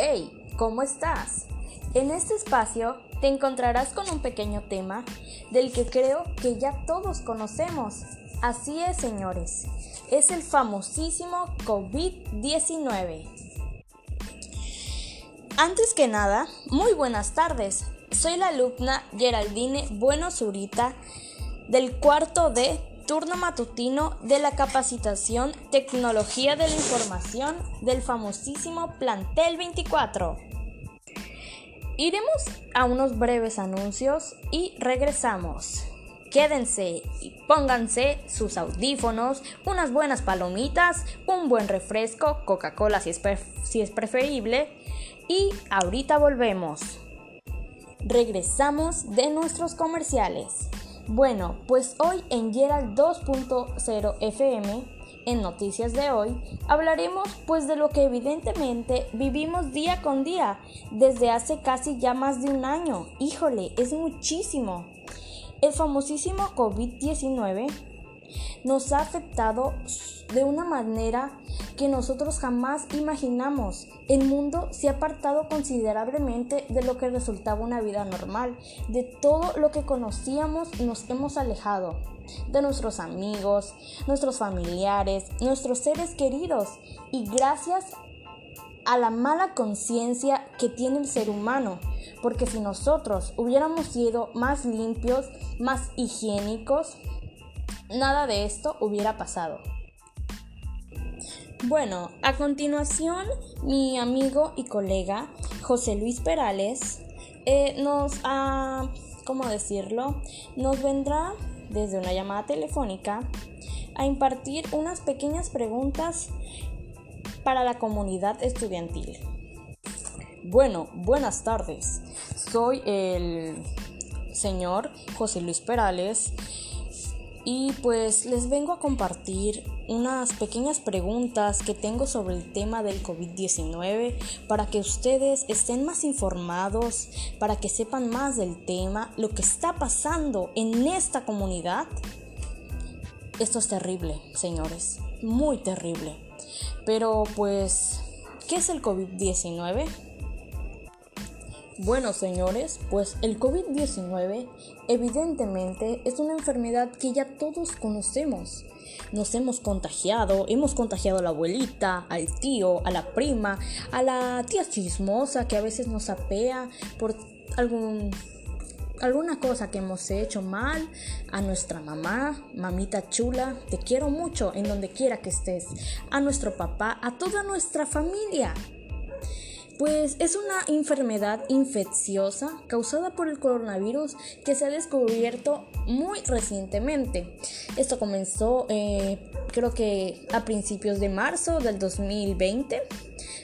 Hey, ¿cómo estás? En este espacio te encontrarás con un pequeño tema del que creo que ya todos conocemos. Así es, señores, es el famosísimo COVID-19. Antes que nada, muy buenas tardes. Soy la alumna Geraldine Bueno Zurita del cuarto de turno matutino de la capacitación Tecnología de la Información del famosísimo Plantel 24. Iremos a unos breves anuncios y regresamos. Quédense y pónganse sus audífonos, unas buenas palomitas, un buen refresco, Coca-Cola si es, si es preferible, y ahorita volvemos. Regresamos de nuestros comerciales. Bueno, pues hoy en Gerald 2.0 FM, en Noticias de hoy, hablaremos pues de lo que evidentemente vivimos día con día desde hace casi ya más de un año. Híjole, es muchísimo. El famosísimo COVID-19 nos ha afectado de una manera que nosotros jamás imaginamos. El mundo se ha apartado considerablemente de lo que resultaba una vida normal. De todo lo que conocíamos nos hemos alejado. De nuestros amigos, nuestros familiares, nuestros seres queridos. Y gracias a la mala conciencia que tiene el ser humano. Porque si nosotros hubiéramos sido más limpios, más higiénicos, nada de esto hubiera pasado. Bueno, a continuación mi amigo y colega José Luis Perales eh, nos ha, ¿cómo decirlo? Nos vendrá desde una llamada telefónica a impartir unas pequeñas preguntas para la comunidad estudiantil. Bueno, buenas tardes. Soy el señor José Luis Perales y pues les vengo a compartir unas pequeñas preguntas que tengo sobre el tema del COVID-19 para que ustedes estén más informados, para que sepan más del tema, lo que está pasando en esta comunidad. Esto es terrible, señores, muy terrible. Pero pues, ¿qué es el COVID-19? Bueno, señores, pues el COVID-19 evidentemente es una enfermedad que ya todos conocemos. Nos hemos contagiado, hemos contagiado a la abuelita, al tío, a la prima, a la tía chismosa que a veces nos apea por algún alguna cosa que hemos hecho mal, a nuestra mamá, mamita chula, te quiero mucho en donde quiera que estés, a nuestro papá, a toda nuestra familia. Pues es una enfermedad infecciosa causada por el coronavirus que se ha descubierto muy recientemente. Esto comenzó eh, creo que a principios de marzo del 2020,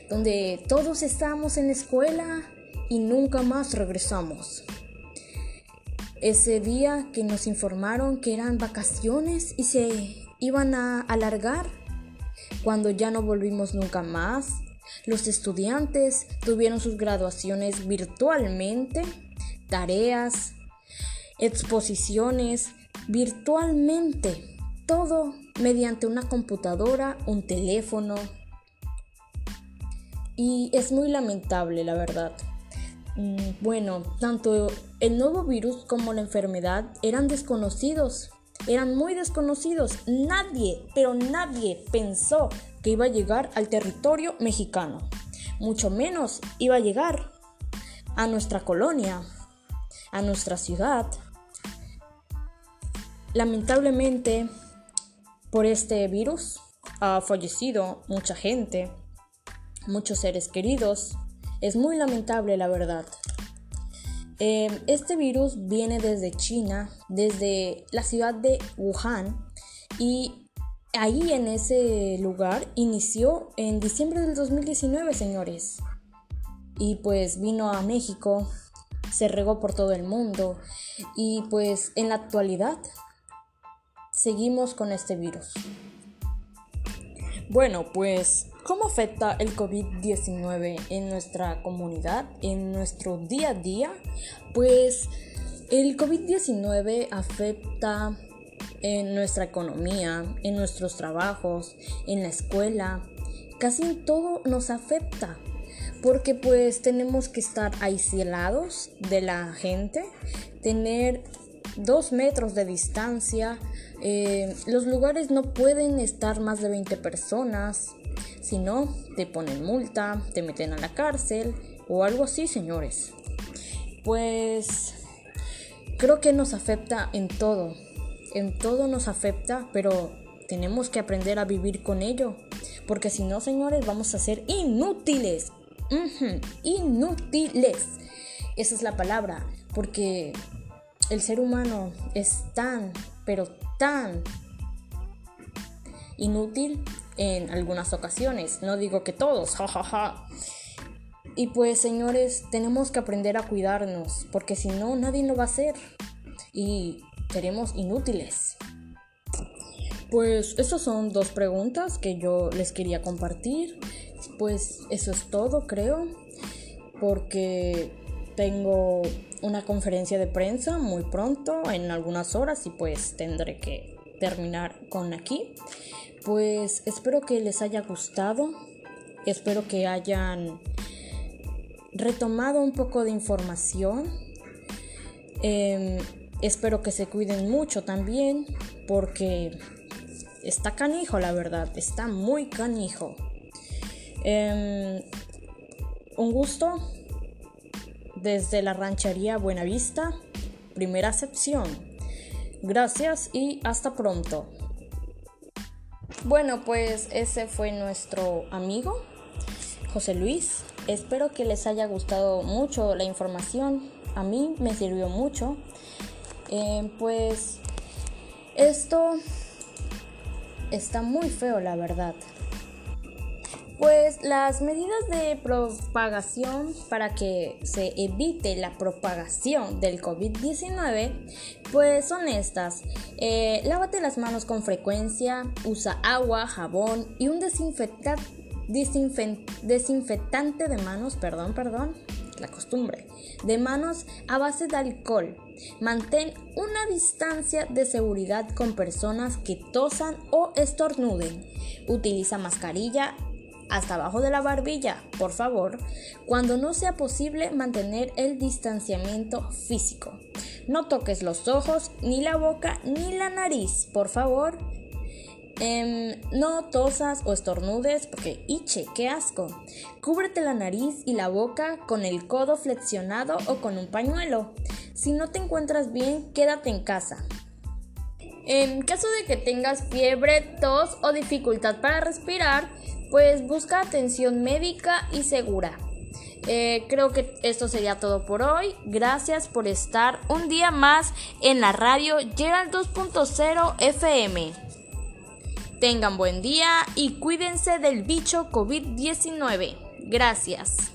donde todos estábamos en la escuela y nunca más regresamos. Ese día que nos informaron que eran vacaciones y se iban a alargar, cuando ya no volvimos nunca más, los estudiantes tuvieron sus graduaciones virtualmente, tareas, exposiciones, virtualmente, todo mediante una computadora, un teléfono. Y es muy lamentable, la verdad. Mm, bueno, tanto el nuevo virus como la enfermedad eran desconocidos, eran muy desconocidos. Nadie, pero nadie pensó que iba a llegar al territorio mexicano. Mucho menos iba a llegar a nuestra colonia, a nuestra ciudad. Lamentablemente, por este virus ha fallecido mucha gente, muchos seres queridos. Es muy lamentable, la verdad. Eh, este virus viene desde China, desde la ciudad de Wuhan, y ahí en ese lugar inició en diciembre del 2019, señores. Y pues vino a México, se regó por todo el mundo y pues en la actualidad seguimos con este virus. Bueno, pues ¿cómo afecta el COVID-19 en nuestra comunidad, en nuestro día a día? Pues el COVID-19 afecta en nuestra economía, en nuestros trabajos, en la escuela. Casi en todo nos afecta porque pues tenemos que estar aislados de la gente, tener dos metros de distancia, eh, los lugares no pueden estar más de 20 personas, si no, te ponen multa, te meten a la cárcel o algo así, señores. Pues creo que nos afecta en todo, en todo nos afecta, pero tenemos que aprender a vivir con ello, porque si no, señores, vamos a ser inútiles. inútiles. Esa es la palabra, porque el ser humano es tan, pero tan inútil en algunas ocasiones. No digo que todos, jajaja. Y pues señores, tenemos que aprender a cuidarnos, porque si no, nadie lo va a hacer. Y seremos inútiles. Pues esas son dos preguntas que yo les quería compartir. Pues eso es todo, creo. Porque tengo una conferencia de prensa muy pronto, en algunas horas, y pues tendré que terminar con aquí. Pues espero que les haya gustado, espero que hayan retomado un poco de información. Em, espero que se cuiden mucho también, porque está canijo, la verdad, está muy canijo. Em, un gusto desde la ranchería Buenavista, primera sección. Gracias y hasta pronto. Bueno, pues ese fue nuestro amigo José Luis. Espero que les haya gustado mucho la información. A mí me sirvió mucho. Eh, pues esto está muy feo, la verdad. Pues las medidas de propagación para que se evite la propagación del COVID-19 pues son estas. Eh, lávate las manos con frecuencia, usa agua, jabón y un desinfectante, desinfectante de manos, perdón, perdón, la costumbre, de manos a base de alcohol. Mantén una distancia de seguridad con personas que tosan o estornuden. Utiliza mascarilla hasta abajo de la barbilla, por favor, cuando no sea posible mantener el distanciamiento físico. No toques los ojos, ni la boca, ni la nariz, por favor. Em, no tosas o estornudes porque, iche, qué asco. Cúbrete la nariz y la boca con el codo flexionado o con un pañuelo. Si no te encuentras bien, quédate en casa. En caso de que tengas fiebre, tos o dificultad para respirar, pues busca atención médica y segura. Eh, creo que esto sería todo por hoy. Gracias por estar un día más en la radio Gerald 2.0 FM. Tengan buen día y cuídense del bicho COVID-19. Gracias.